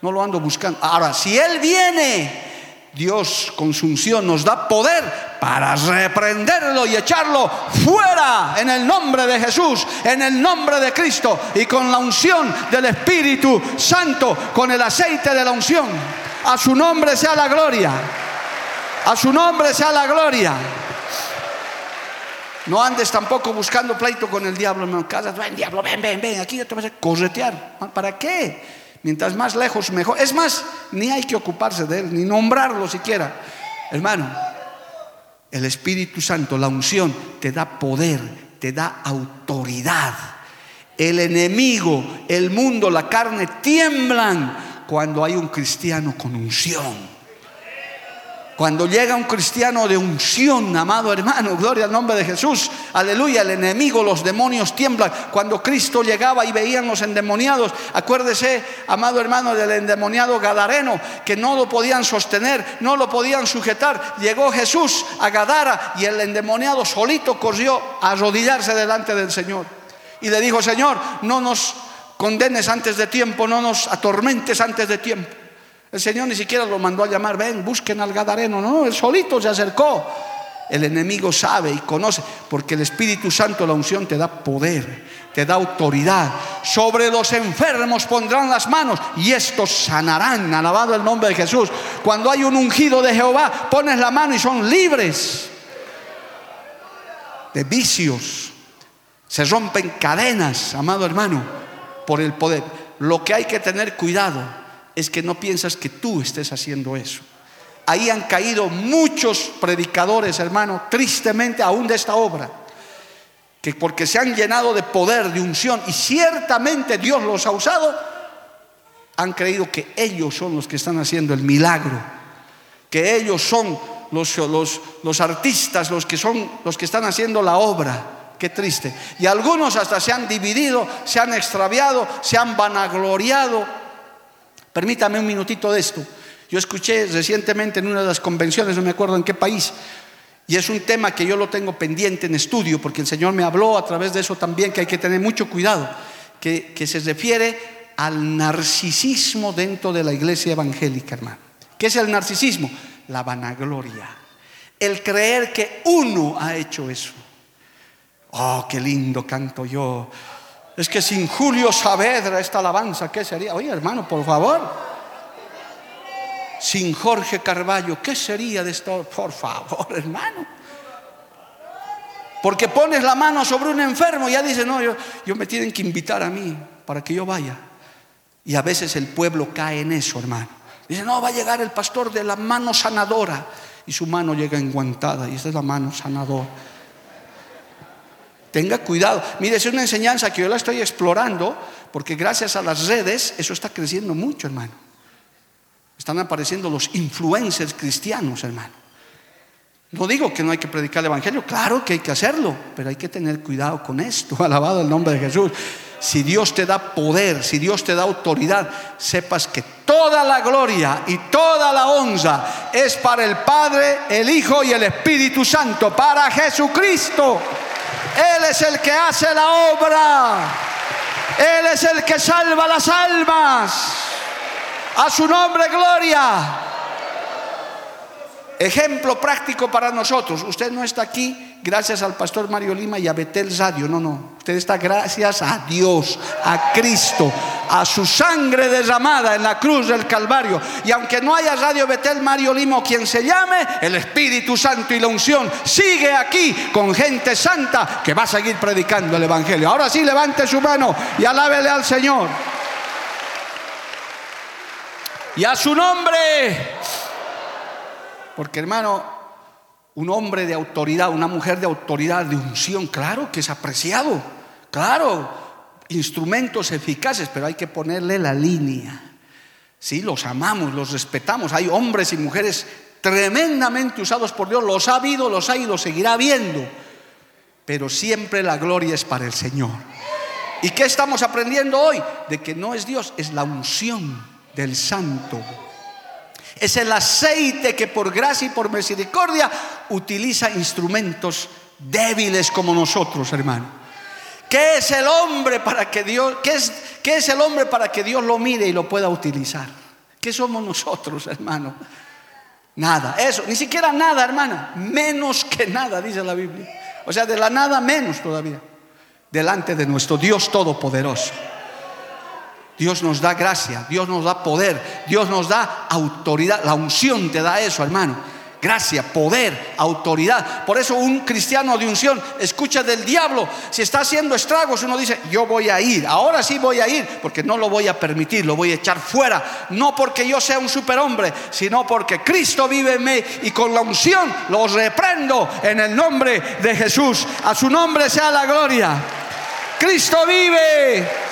No lo ando buscando. Ahora, si Él viene Dios con su unción nos da poder para reprenderlo y echarlo fuera en el nombre de Jesús, en el nombre de Cristo y con la unción del Espíritu Santo, con el aceite de la unción. A su nombre sea la gloria. A su nombre sea la gloria. No andes tampoco buscando pleito con el diablo, casa. Ven, diablo, ven, ven, ven, aquí te vas a corretear. ¿Para qué? Mientras más lejos, mejor. Es más, ni hay que ocuparse de él, ni nombrarlo siquiera. Hermano, el Espíritu Santo, la unción, te da poder, te da autoridad. El enemigo, el mundo, la carne tiemblan cuando hay un cristiano con unción. Cuando llega un cristiano de unción, amado hermano, gloria al nombre de Jesús, aleluya, el enemigo, los demonios tiemblan. Cuando Cristo llegaba y veían los endemoniados, acuérdese, amado hermano, del endemoniado Gadareno, que no lo podían sostener, no lo podían sujetar. Llegó Jesús a Gadara y el endemoniado solito corrió a arrodillarse delante del Señor. Y le dijo, Señor, no nos condenes antes de tiempo, no nos atormentes antes de tiempo. El Señor ni siquiera lo mandó a llamar, ven, busquen al Gadareno. No, él solito se acercó. El enemigo sabe y conoce, porque el Espíritu Santo, la unción, te da poder, te da autoridad. Sobre los enfermos pondrán las manos y estos sanarán. Alabado el nombre de Jesús. Cuando hay un ungido de Jehová, pones la mano y son libres de vicios. Se rompen cadenas, amado hermano, por el poder. Lo que hay que tener cuidado es que no piensas que tú estés haciendo eso. Ahí han caído muchos predicadores, hermano, tristemente aún de esta obra, que porque se han llenado de poder, de unción, y ciertamente Dios los ha usado, han creído que ellos son los que están haciendo el milagro, que ellos son los, artistas, los que son los que están haciendo la obra. Qué triste. Y algunos hasta se han dividido, se han extraviado, se han vanagloriado Permítame un minutito de esto. Yo escuché recientemente en una de las convenciones, no me acuerdo en qué país, y es un tema que yo lo tengo pendiente en estudio, porque el Señor me habló a través de eso también, que hay que tener mucho cuidado, que, que se refiere al narcisismo dentro de la iglesia evangélica, hermano. ¿Qué es el narcisismo? La vanagloria. El creer que uno ha hecho eso. Oh, qué lindo canto yo. Es que sin Julio Saavedra esta alabanza, ¿qué sería? Oye, hermano, por favor. Sin Jorge Carballo, ¿qué sería de esto? Por favor, hermano. Porque pones la mano sobre un enfermo y ya dice, no, yo, yo me tienen que invitar a mí para que yo vaya. Y a veces el pueblo cae en eso, hermano. Dice, no, va a llegar el pastor de la mano sanadora. Y su mano llega enguantada y esta es la mano sanadora. Tenga cuidado. Mire, es una enseñanza que yo la estoy explorando porque gracias a las redes eso está creciendo mucho, hermano. Están apareciendo los influencers cristianos, hermano. No digo que no hay que predicar el Evangelio, claro que hay que hacerlo, pero hay que tener cuidado con esto, (laughs) alabado el nombre de Jesús. Si Dios te da poder, si Dios te da autoridad, sepas que toda la gloria y toda la honra es para el Padre, el Hijo y el Espíritu Santo, para Jesucristo. Él es el que hace la obra. Él es el que salva las almas. A su nombre, gloria. Ejemplo práctico para nosotros. Usted no está aquí gracias al pastor Mario Lima y a Betel Radio. No, no. Usted está gracias a Dios, a Cristo, a su sangre derramada en la cruz del Calvario. Y aunque no haya Radio Betel, Mario Lima o quien se llame, el Espíritu Santo y la unción sigue aquí con gente santa que va a seguir predicando el Evangelio. Ahora sí, levante su mano y alábele al Señor. Y a su nombre. Porque hermano, un hombre de autoridad, una mujer de autoridad, de unción, claro que es apreciado, claro, instrumentos eficaces, pero hay que ponerle la línea. Sí, los amamos, los respetamos. Hay hombres y mujeres tremendamente usados por Dios, los ha habido, los ha ido, seguirá habiendo. Pero siempre la gloria es para el Señor. ¿Y qué estamos aprendiendo hoy? De que no es Dios, es la unción del Santo Es el aceite que por gracia y por misericordia utiliza instrumentos débiles como nosotros, hermano. ¿Qué es el hombre para que Dios, qué es, qué es el hombre para que Dios lo mire y lo pueda utilizar? ¿Qué somos nosotros, hermano? Nada, eso, ni siquiera nada, hermana, menos que nada, dice la Biblia. O sea, de la nada menos todavía, delante de nuestro Dios Todopoderoso. Dios nos da gracia, Dios nos da poder, Dios nos da autoridad. La unción te da eso, hermano. Gracia, poder, autoridad. Por eso un cristiano de unción escucha del diablo. Si está haciendo estragos, uno dice, yo voy a ir. Ahora sí voy a ir, porque no lo voy a permitir, lo voy a echar fuera. No porque yo sea un superhombre, sino porque Cristo vive en mí y con la unción los reprendo en el nombre de Jesús. A su nombre sea la gloria. Cristo vive.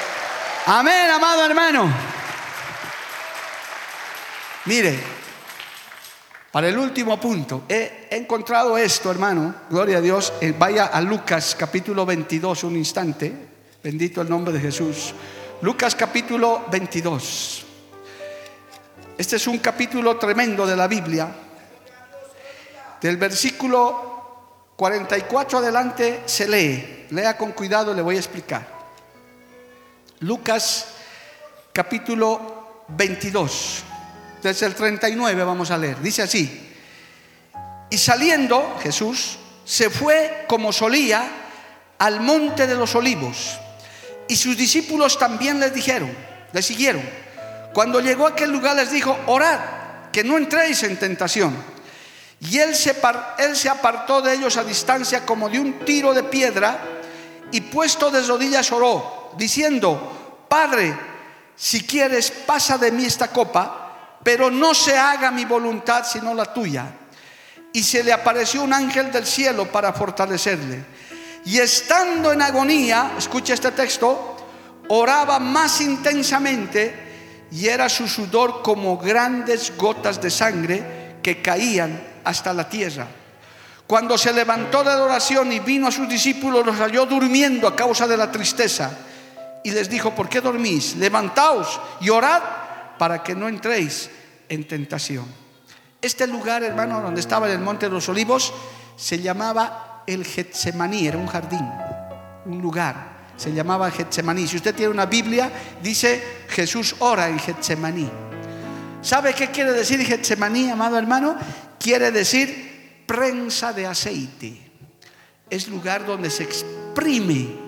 Amén, amado hermano. Mire, para el último punto, he, encontrado esto, hermano, gloria a Dios. Eh, vaya a Lucas capítulo 22 un instante. Bendito el nombre de Jesús. Lucas capítulo 22. Este es un capítulo tremendo de la Biblia. Del versículo 44 adelante se lee. Lea con cuidado, le voy a explicar. Lucas capítulo 22. Desde el 39 vamos a leer. Dice así. Y saliendo Jesús se fue como solía al monte de los olivos. Y sus discípulos también les dijeron, le siguieron. Cuando llegó a aquel lugar les dijo, orad, que no entréis en tentación. Y él se, él se apartó de ellos a distancia como de un tiro de piedra y puesto de rodillas oró diciendo, Padre, si quieres, pasa de mí esta copa, pero no se haga mi voluntad sino la tuya. Y se le apareció un ángel del cielo para fortalecerle. Y estando en agonía, escucha este texto, oraba más intensamente y era su sudor como grandes gotas de sangre que caían hasta la tierra. Cuando se levantó de la oración y vino a sus discípulos, los halló durmiendo a causa de la tristeza y les dijo, ¿por qué dormís? Levantaos y orad para que no entréis en tentación. Este lugar, hermano, donde estaba en el Monte de los Olivos, se llamaba el Getsemaní, era un jardín, un lugar. Se llamaba Getsemaní. Si usted tiene una Biblia, dice Jesús ora en Getsemaní. ¿Sabe qué quiere decir Getsemaní, amado hermano? Quiere decir prensa de aceite. Es lugar donde se exprime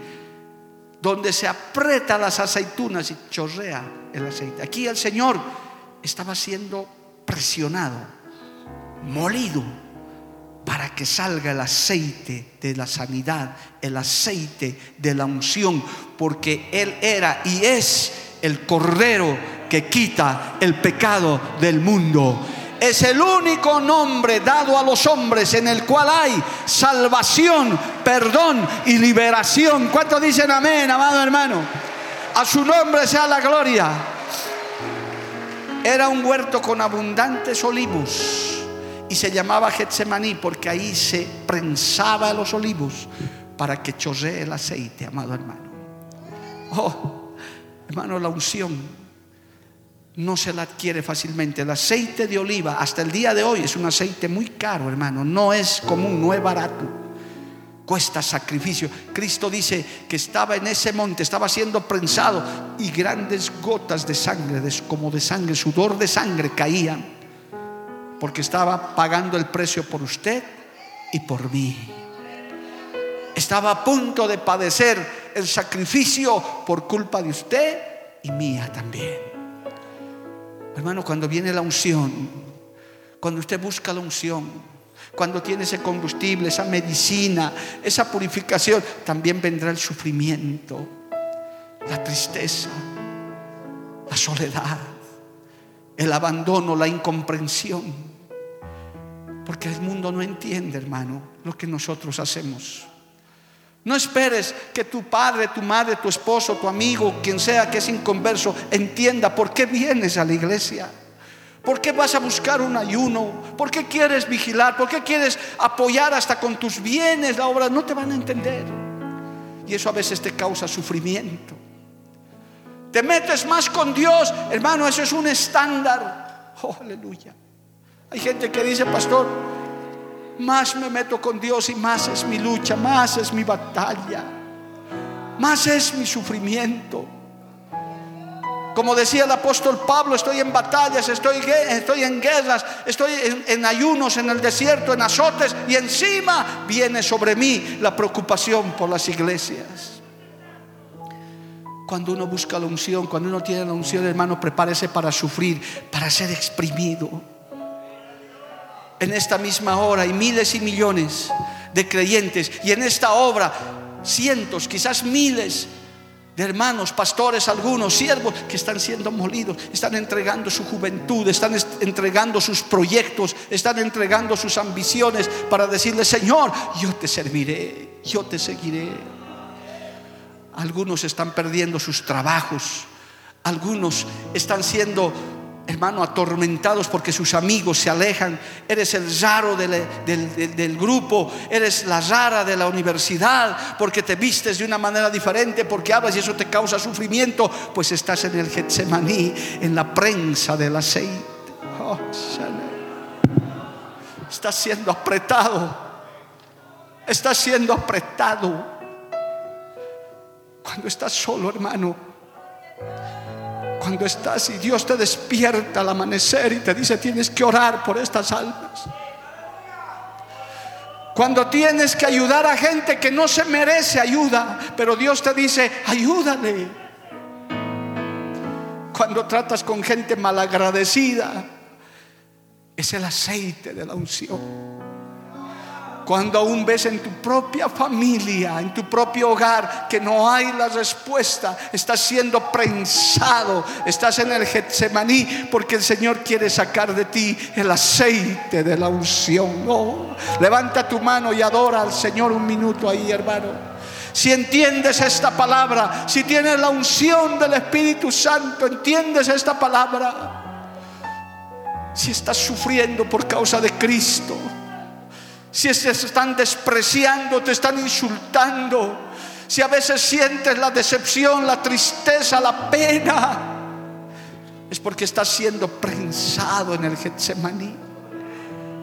donde se aprieta las aceitunas y chorrea el aceite. Aquí el Señor estaba siendo presionado, molido, para que salga el aceite de la sanidad, el aceite de la unción, porque Él era y es el Cordero que quita el pecado del mundo es el único nombre dado a los hombres en el cual hay salvación, perdón y liberación. ¿Cuántos dicen amén, amado hermano? A su nombre sea la gloria. Era un huerto con abundantes olivos y se llamaba Getsemaní porque ahí se prensaba los olivos para que chorree el aceite, amado hermano. Oh, hermano, la unción no se la adquiere fácilmente. El aceite de oliva hasta el día de hoy es un aceite muy caro, hermano. No es común, no es barato. Cuesta sacrificio. Cristo dice que estaba en ese monte, estaba siendo prensado y grandes gotas de sangre, como de sangre, sudor de sangre caían, porque estaba pagando el precio por usted y por mí. Estaba a punto de padecer el sacrificio por culpa de usted y mía también. Hermano, cuando viene la unción, cuando usted busca la unción, cuando tiene ese combustible, esa medicina, esa purificación, también vendrá el sufrimiento, la tristeza, la soledad, el abandono, la incomprensión. Porque el mundo no entiende, hermano, lo que nosotros hacemos. No esperes que tu padre, tu madre, tu esposo, tu amigo, quien sea que es inconverso, entienda por qué vienes a la iglesia. ¿Por qué vas a buscar un ayuno? ¿Por qué quieres vigilar? ¿Por qué quieres apoyar hasta con tus bienes la obra? No te van a entender. Y eso a veces te causa sufrimiento. Te metes más con Dios, hermano, eso es un estándar. Oh, aleluya. Hay gente que dice, pastor, más me meto con Dios y más es mi lucha, más es mi batalla, más es mi sufrimiento. Como decía el apóstol Pablo, estoy en batallas, estoy, estoy en guerras, estoy en, en, ayunos, en el desierto, en azotes y encima viene sobre mí la preocupación por las iglesias. Cuando uno busca la unción, cuando uno tiene la unción, hermano, prepárese para sufrir, para ser exprimido. En esta misma hora hay miles y millones de creyentes y en esta obra cientos, quizás miles de hermanos, pastores, algunos siervos que están siendo molidos, están entregando su juventud, están entregando sus proyectos, están entregando sus ambiciones para decirle, Señor, yo te serviré, yo te seguiré. Algunos están perdiendo sus trabajos, algunos están siendo hermano, atormentados porque sus amigos se alejan. Eres el raro del, del, grupo, eres la rara de la universidad porque te vistes de una manera diferente, porque hablas y eso te causa sufrimiento. Pues estás en el Getsemaní, en la prensa del aceite. Oh, estás siendo apretado. Estás siendo apretado. Cuando estás solo, hermano cuando estás y Dios te despierta al amanecer y te dice tienes que orar por estas almas. Cuando tienes que ayudar a gente que no se merece ayuda, pero Dios te dice, ayúdale. Cuando tratas con gente malagradecida, es el aceite de la unción. Cuando aún ves en tu propia familia, en tu propio hogar, que no hay la respuesta, estás siendo prensado, estás en el Getsemaní, porque el Señor quiere sacar de ti el aceite de la unción. Oh, levanta tu mano y adora al Señor un minuto ahí, hermano. Si entiendes esta palabra, si tienes la unción del Espíritu Santo, entiendes esta palabra. Si estás sufriendo por causa de Cristo, si te están despreciando, te están insultando, si a veces sientes la decepción, la tristeza, la pena, es porque estás siendo prensado en el Getsemaní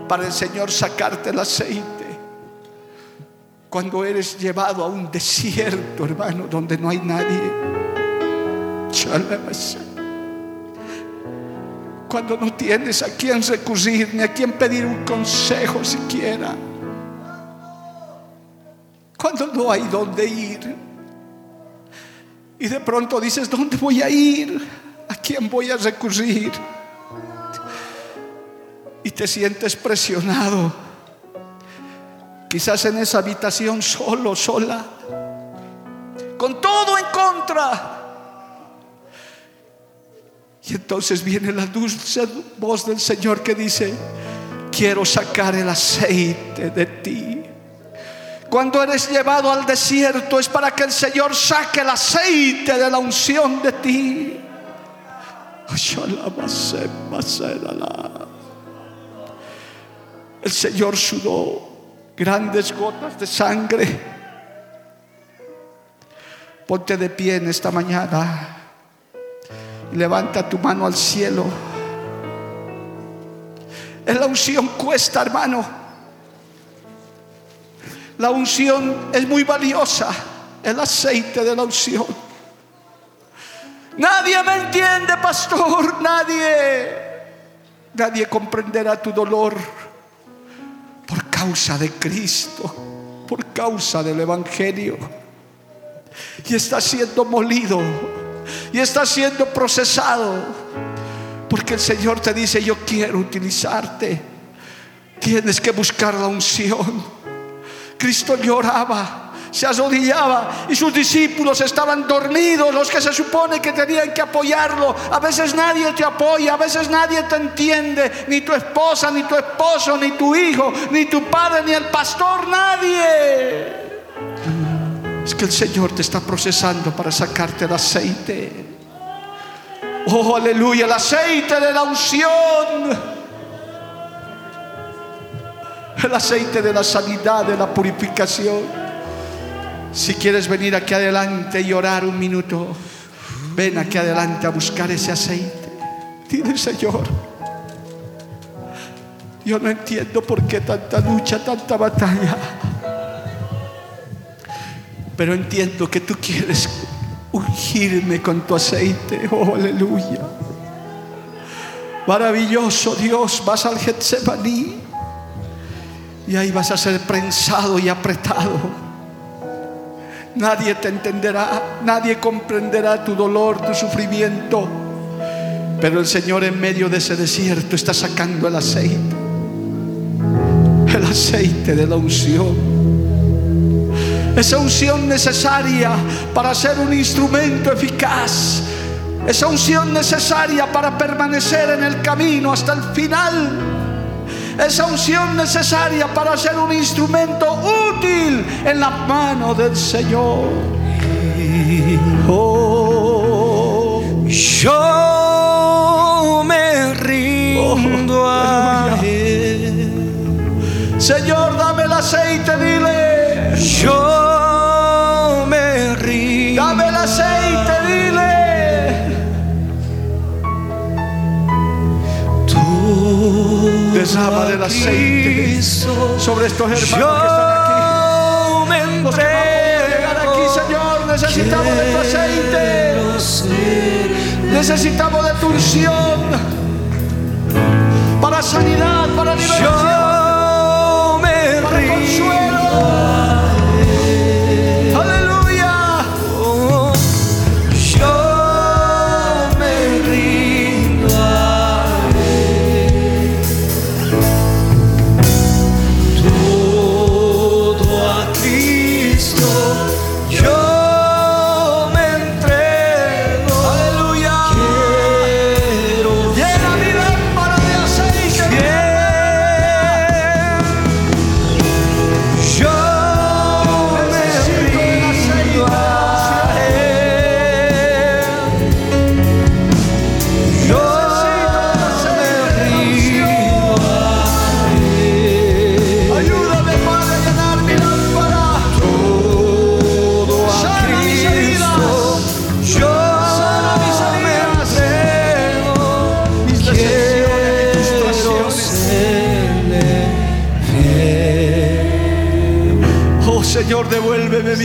para el Señor sacarte el aceite. Cuando eres llevado a un desierto, hermano, donde no hay nadie. Cuando no tienes a quien recurrir ni a quien pedir un consejo siquiera. Cuando no hay dónde ir. Y de pronto dices, ¿dónde voy a ir? ¿A quién voy a recurrir? Y te sientes presionado. Quizás en esa habitación solo, sola. Con todo en contra y entonces viene la dulce voz del Señor que dice, quiero sacar el aceite de ti. Cuando eres llevado al desierto es para que el Señor saque el aceite de la unción de ti. El Señor sudó grandes gotas de sangre. Ponte de pie en esta mañana. Levanta tu mano al cielo. La unción cuesta, hermano. La unción es muy valiosa. El aceite de la unción. Nadie me entiende, pastor. Nadie. Nadie comprenderá tu dolor por causa de Cristo, por causa del Evangelio. Y está siendo molido y está siendo procesado. Porque el Señor te dice, yo quiero utilizarte. Tienes que buscar la unción. Cristo lloraba, se arrodillaba y sus discípulos estaban dormidos, los que se supone que tenían que apoyarlo. A veces nadie te apoya, a veces nadie te entiende, ni tu esposa, ni tu esposo, ni tu hijo, ni tu padre, ni el pastor, nadie. Es que el Señor te está procesando para sacarte el aceite. Oh, aleluya, el aceite de la unción. El aceite de la sanidad, de la purificación. Si quieres venir aquí adelante y orar un minuto, ven aquí adelante a buscar ese aceite. Dile, Señor, Yo no entiendo por qué tanta lucha, tanta batalla. Pero entiendo que tú quieres ungirme con tu aceite. Oh, aleluya. Maravilloso Dios, vas al Getsemaní y ahí vas a ser prensado y apretado. Nadie te entenderá, nadie comprenderá tu dolor, tu sufrimiento. Pero el Señor en medio de ese desierto está sacando el aceite. El aceite de la unción. Esa unción necesaria para ser un instrumento eficaz. Esa unción necesaria para permanecer en el camino hasta el final. Esa unción necesaria para ser un instrumento útil en la mano del Señor. Oh, Yo me rindo a Él. Señor, dame el aceite, dile. Yo Derrama del aceite sobre estos hermanos que están me aquí. Los que vamos a llegar aquí. Señor, necesitamos de tu aceite. Necesitamos de tu unción para sanidad, para liberación, para consuelo.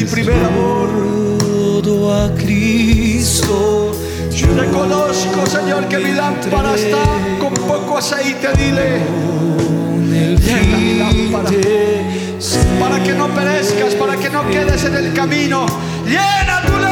Primer amor. Todo a Cristo yo Reconozco, Señor, que mi lámpara está con poco aceite. Dile, Llena mi lámpara. para que no perezcas, para que no quedes en el camino. Llena tu lámpara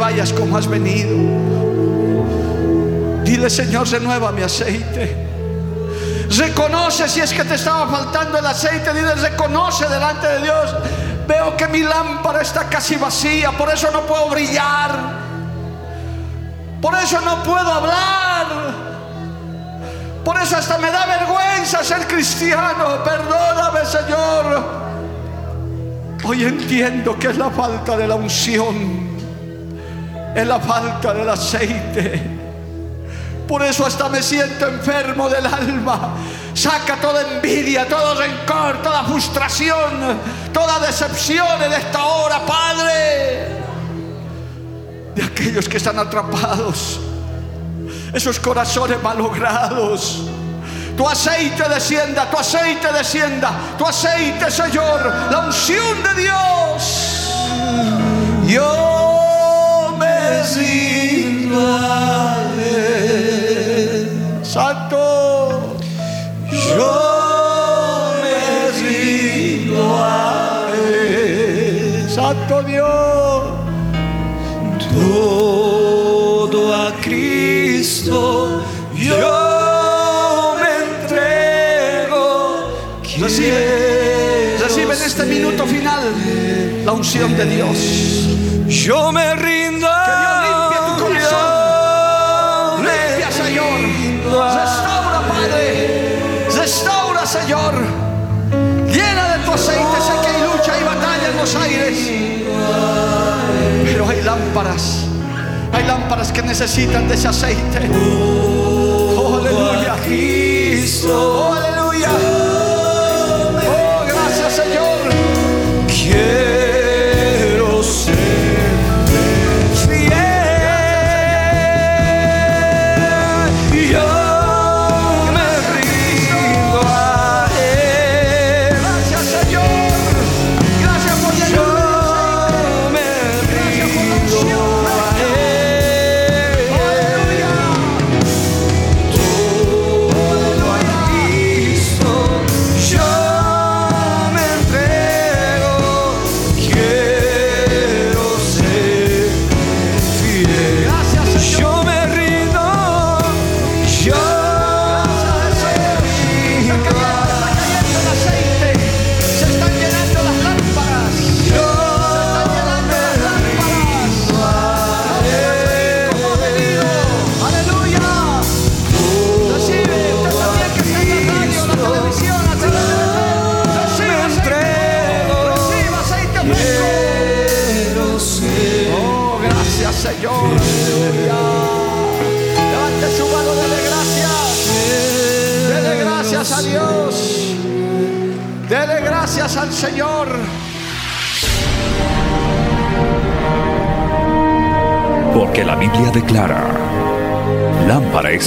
vayas como has venido. Dile, Señor, renueva mi aceite. Reconoce si es que te estaba faltando el aceite. Dile, reconoce delante de Dios. Veo que mi lámpara está casi vacía, por eso no puedo brillar. Por eso no puedo hablar. Por eso hasta me da vergüenza ser cristiano. Perdóname, Señor. Hoy entiendo que es la falta de la unción, es la falta del aceite. Por eso hasta me siento enfermo del alma. Saca toda envidia, todo rencor, toda frustración, toda decepción en esta hora, Padre. De aquellos que están atrapados, esos corazones malogrados. Tu aceite descienda, tu aceite descienda, tu aceite, Señor, la unción de Dios. Yo Santo, yo me rindo a Él. Santo Dios, todo a Cristo yo me entrego. recibe, recibe en este minuto final la unción de Dios. Yo me rindo. Restaura, Padre. Restaura, Señor. Llena de tu aceite. Sé que hay lucha y batalla en los aires. Pero hay lámparas. Hay lámparas que necesitan de ese aceite. Oh, aleluya. Oh, aleluya. Oh, gracias, Señor.